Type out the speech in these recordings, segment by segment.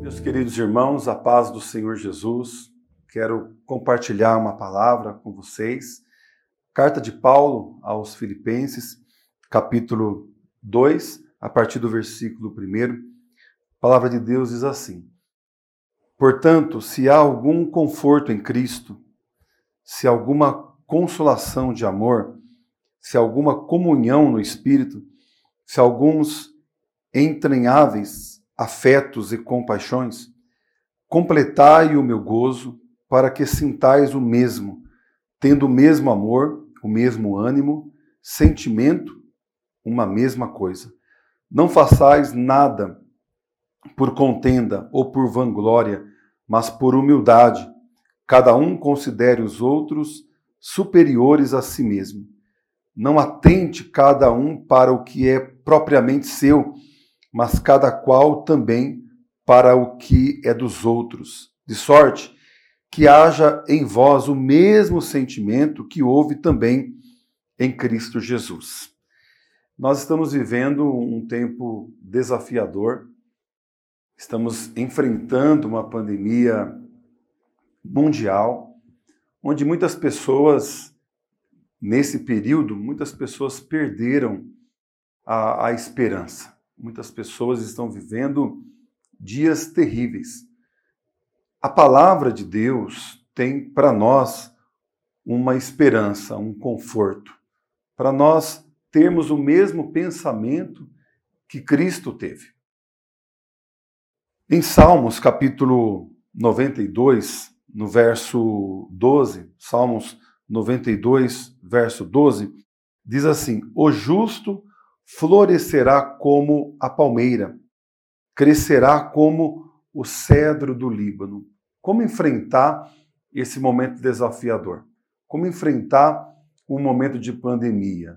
Meus queridos irmãos, a paz do Senhor Jesus, quero compartilhar uma palavra com vocês. Carta de Paulo aos Filipenses, capítulo 2, a partir do versículo 1. A palavra de Deus diz assim: Portanto, se há algum conforto em Cristo, se alguma consolação de amor, se alguma comunhão no Espírito, se alguns entranháveis afetos e compaixões, completai o meu gozo para que sintais o mesmo, tendo o mesmo amor, o mesmo ânimo, sentimento, uma mesma coisa. Não façais nada por contenda ou por vanglória, mas por humildade. Cada um considere os outros superiores a si mesmo. Não atente cada um para o que é propriamente seu, mas cada qual também para o que é dos outros. De sorte que haja em vós o mesmo sentimento que houve também em Cristo Jesus. Nós estamos vivendo um tempo desafiador, estamos enfrentando uma pandemia mundial, onde muitas pessoas, nesse período, muitas pessoas perderam a, a esperança. Muitas pessoas estão vivendo dias terríveis. A palavra de Deus tem para nós uma esperança, um conforto, para nós termos o mesmo pensamento que Cristo teve. Em Salmos, capítulo 92, no verso 12, Salmos 92, verso 12, diz assim: O justo florescerá como a palmeira, crescerá como o cedro do Líbano. Como enfrentar esse momento desafiador? Como enfrentar um momento de pandemia?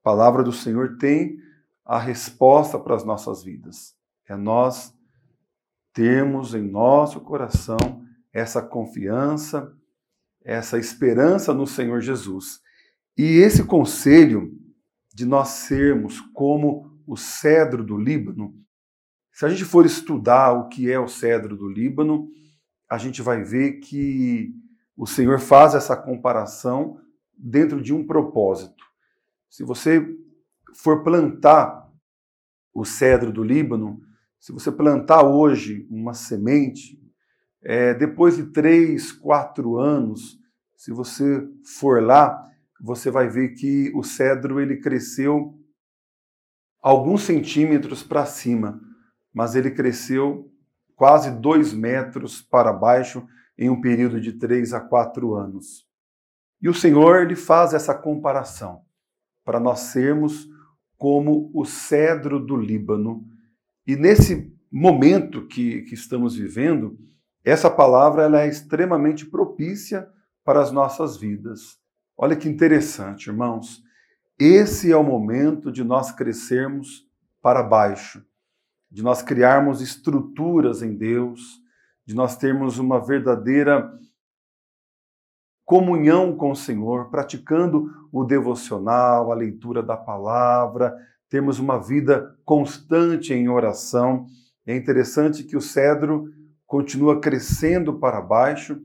A palavra do Senhor tem a resposta para as nossas vidas. É nós termos em nosso coração essa confiança, essa esperança no Senhor Jesus. E esse conselho de nós sermos como o cedro do Líbano, se a gente for estudar o que é o cedro do Líbano, a gente vai ver que o Senhor faz essa comparação dentro de um propósito. Se você for plantar o cedro do Líbano, se você plantar hoje uma semente, é, depois de três, quatro anos, se você for lá, você vai ver que o cedro ele cresceu alguns centímetros para cima, mas ele cresceu quase dois metros para baixo em um período de três a quatro anos. E o Senhor ele faz essa comparação para nós sermos como o cedro do Líbano e nesse momento que, que estamos vivendo, essa palavra ela é extremamente propícia para as nossas vidas. Olha que interessante, irmãos. Esse é o momento de nós crescermos para baixo, de nós criarmos estruturas em Deus, de nós termos uma verdadeira comunhão com o Senhor, praticando o devocional, a leitura da palavra, termos uma vida constante em oração. É interessante que o cedro continua crescendo para baixo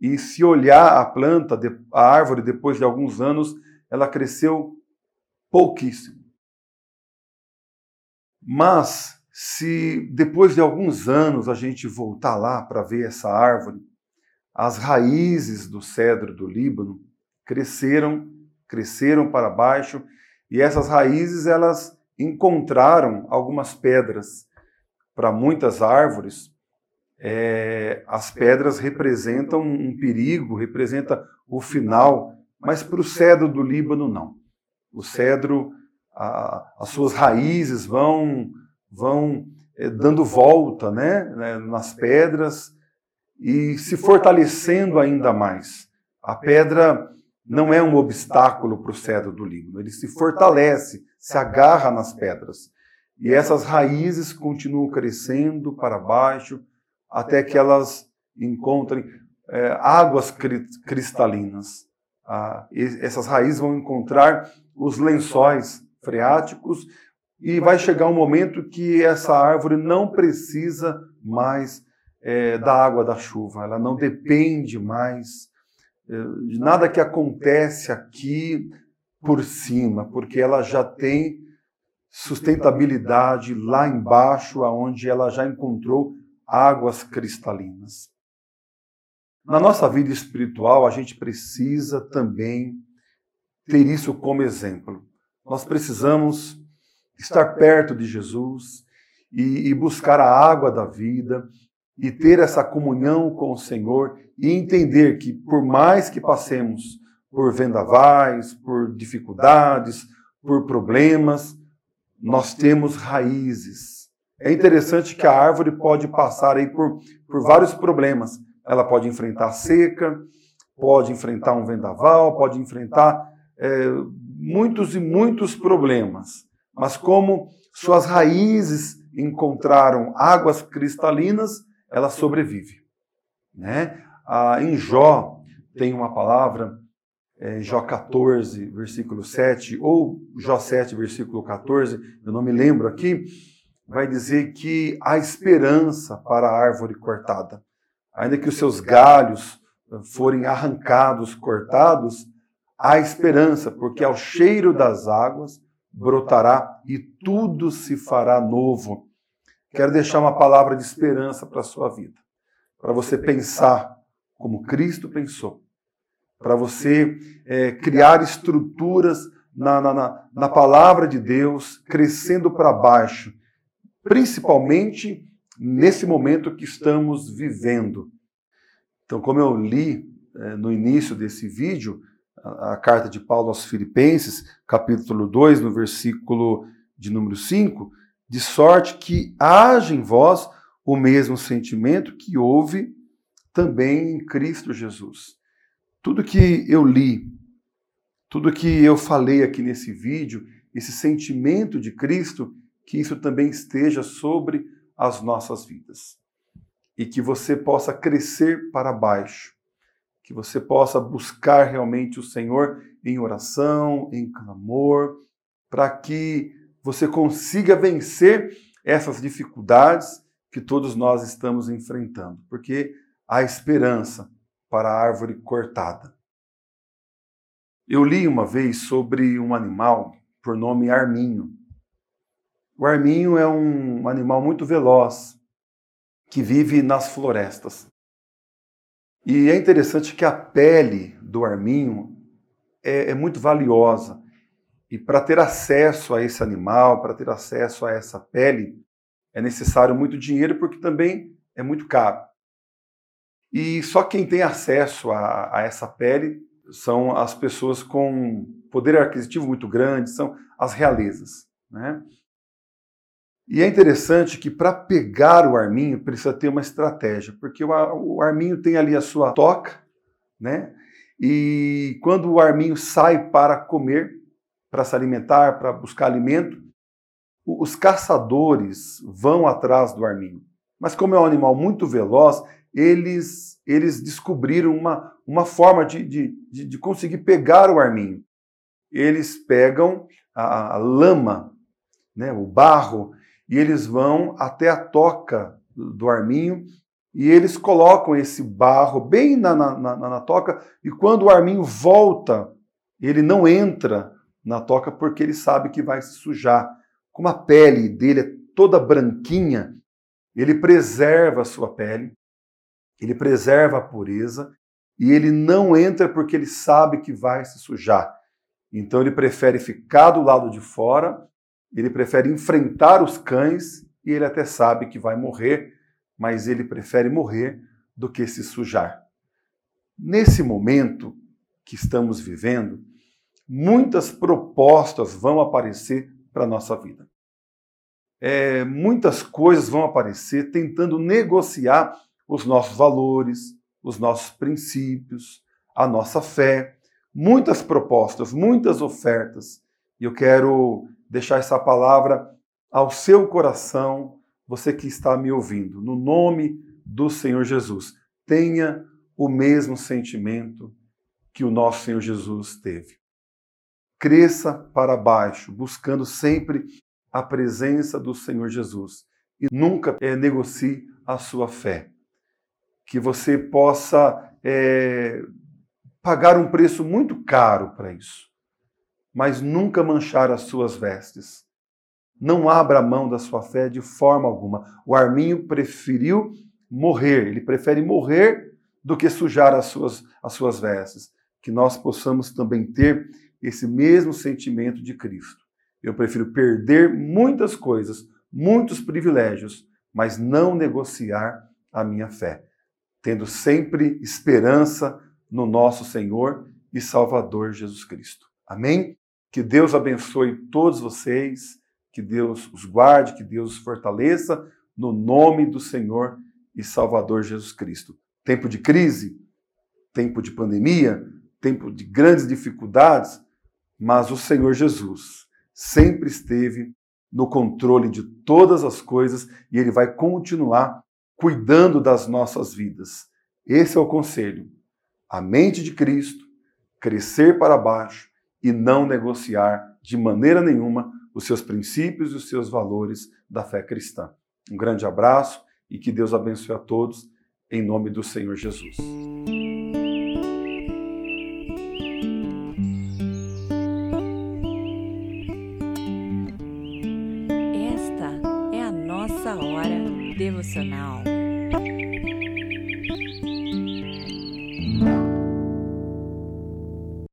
e se olhar a planta, a árvore depois de alguns anos, ela cresceu pouquíssimo. Mas se depois de alguns anos a gente voltar lá para ver essa árvore, as raízes do cedro do Líbano cresceram, cresceram para baixo e essas raízes elas encontraram algumas pedras. Para muitas árvores, é, as pedras representam um perigo, representa o final, mas para o cedro do Líbano não. O cedro, a, as suas raízes vão vão é, dando volta, né, né, nas pedras e se fortalecendo ainda mais. A pedra não é um obstáculo para o cedro do Líbano, ele se fortalece, se agarra nas pedras. E essas raízes continuam crescendo para baixo até que elas encontrem é, águas cristalinas. essas raízes vão encontrar os lençóis freáticos e vai chegar um momento que essa árvore não precisa mais é, da água da chuva, ela não depende mais é, de nada que acontece aqui por cima, porque ela já tem sustentabilidade lá embaixo, aonde ela já encontrou águas cristalinas. Na nossa vida espiritual, a gente precisa também ter isso como exemplo. Nós precisamos estar perto de Jesus e, e buscar a água da vida e ter essa comunhão com o Senhor e entender que, por mais que passemos por vendavais, por dificuldades, por problemas, nós temos raízes. É interessante que a árvore pode passar aí por, por vários problemas. Ela pode enfrentar seca, pode enfrentar um vendaval, pode enfrentar é, muitos e muitos problemas. Mas como suas raízes encontraram águas cristalinas, ela sobrevive. Né? Ah, em Jó tem uma palavra, é, Jó 14, versículo 7, ou Jó 7, versículo 14, eu não me lembro aqui, vai dizer que há esperança para a árvore cortada. Ainda que os seus galhos forem arrancados, cortados, há esperança, porque ao cheiro das águas brotará e tudo se fará novo. Quero deixar uma palavra de esperança para a sua vida, para você pensar como Cristo pensou, para você é, criar estruturas na, na, na palavra de Deus, crescendo para baixo, principalmente nesse momento que estamos vivendo. Então, como eu li é, no início desse vídeo, a, a, carta de Paulo aos Filipenses, capítulo 2, no versículo de número 5, de sorte que haja em vós o mesmo sentimento que houve também em Cristo Jesus. Tudo que eu li, tudo que eu falei aqui nesse vídeo, esse sentimento de Cristo, que isso também esteja sobre as nossas vidas. E que você possa crescer para baixo, que você possa buscar realmente o Senhor em oração, em clamor, para que você consiga vencer essas dificuldades que todos nós estamos enfrentando, porque há esperança para a árvore cortada. Eu li uma vez sobre um animal por nome arminho. O arminho é um animal muito veloz que vive nas florestas. E é interessante que a pele do arminho é, é muito valiosa. E para ter acesso a esse animal, para ter acesso a essa pele, é necessário muito dinheiro, porque também é muito caro. E só quem tem acesso a, a essa pele são as pessoas com poder aquisitivo muito grande, são as realezas. Né? E é interessante que para pegar o arminho precisa ter uma estratégia, porque o, arminho tem ali a sua toca, né? E quando o arminho sai para comer, para se alimentar, para buscar alimento, os caçadores vão atrás do arminho. Mas como é um animal muito veloz, eles, eles descobriram uma, uma forma de, de, de conseguir pegar o arminho. Eles pegam a, a lama, né, o barro, e eles vão até a toca do arminho e eles colocam esse barro bem na, na, na, na toca, e quando o arminho volta, ele não entra na toca porque ele sabe que vai se sujar. Como a pele dele é toda branquinha, ele preserva a sua pele, ele preserva a pureza e ele não entra porque ele sabe que vai se sujar. Então ele prefere ficar do lado de fora, ele prefere enfrentar os cães e ele até sabe que vai morrer, mas ele prefere morrer do que se sujar. Nesse momento que estamos vivendo, muitas propostas vão aparecer para a nossa vida. É, muitas coisas vão aparecer tentando negociar os nossos valores, os nossos princípios, a nossa fé. Muitas propostas, muitas ofertas. E eu quero deixar essa palavra ao seu coração, você que está me ouvindo, no nome do Senhor Jesus. Tenha o mesmo sentimento que o nosso Senhor Jesus teve. Cresça para baixo, buscando sempre a presença do Senhor Jesus e nunca é, negocie a sua fé. Que você possa é, pagar um preço muito caro para isso, mas nunca manchar as suas vestes. Não abra mão da sua fé de forma alguma. O Arminho preferiu morrer, ele prefere morrer do que sujar as suas, as suas vestes. Que nós possamos também ter esse mesmo sentimento de Cristo. Eu prefiro perder muitas coisas, muitos privilégios, mas não negociar a minha fé, tendo sempre esperança no nosso Senhor e Salvador Jesus Cristo. Amém? Que Deus abençoe todos vocês, que Deus os guarde, que Deus os fortaleça, no nome do Senhor e Salvador Jesus Cristo. Tempo de crise, tempo de pandemia, tempo de grandes dificuldades, mas o Senhor Jesus sempre esteve no controle de todas as coisas e ele vai continuar cuidando das nossas vidas. Esse é o conselho. A mente de Cristo, crescer para baixo e não negociar de maneira nenhuma os seus princípios e os seus valores da fé cristã. Um grande abraço e que Deus abençoe a todos em nome do Senhor Jesus. Esta é a nossa hora devocional.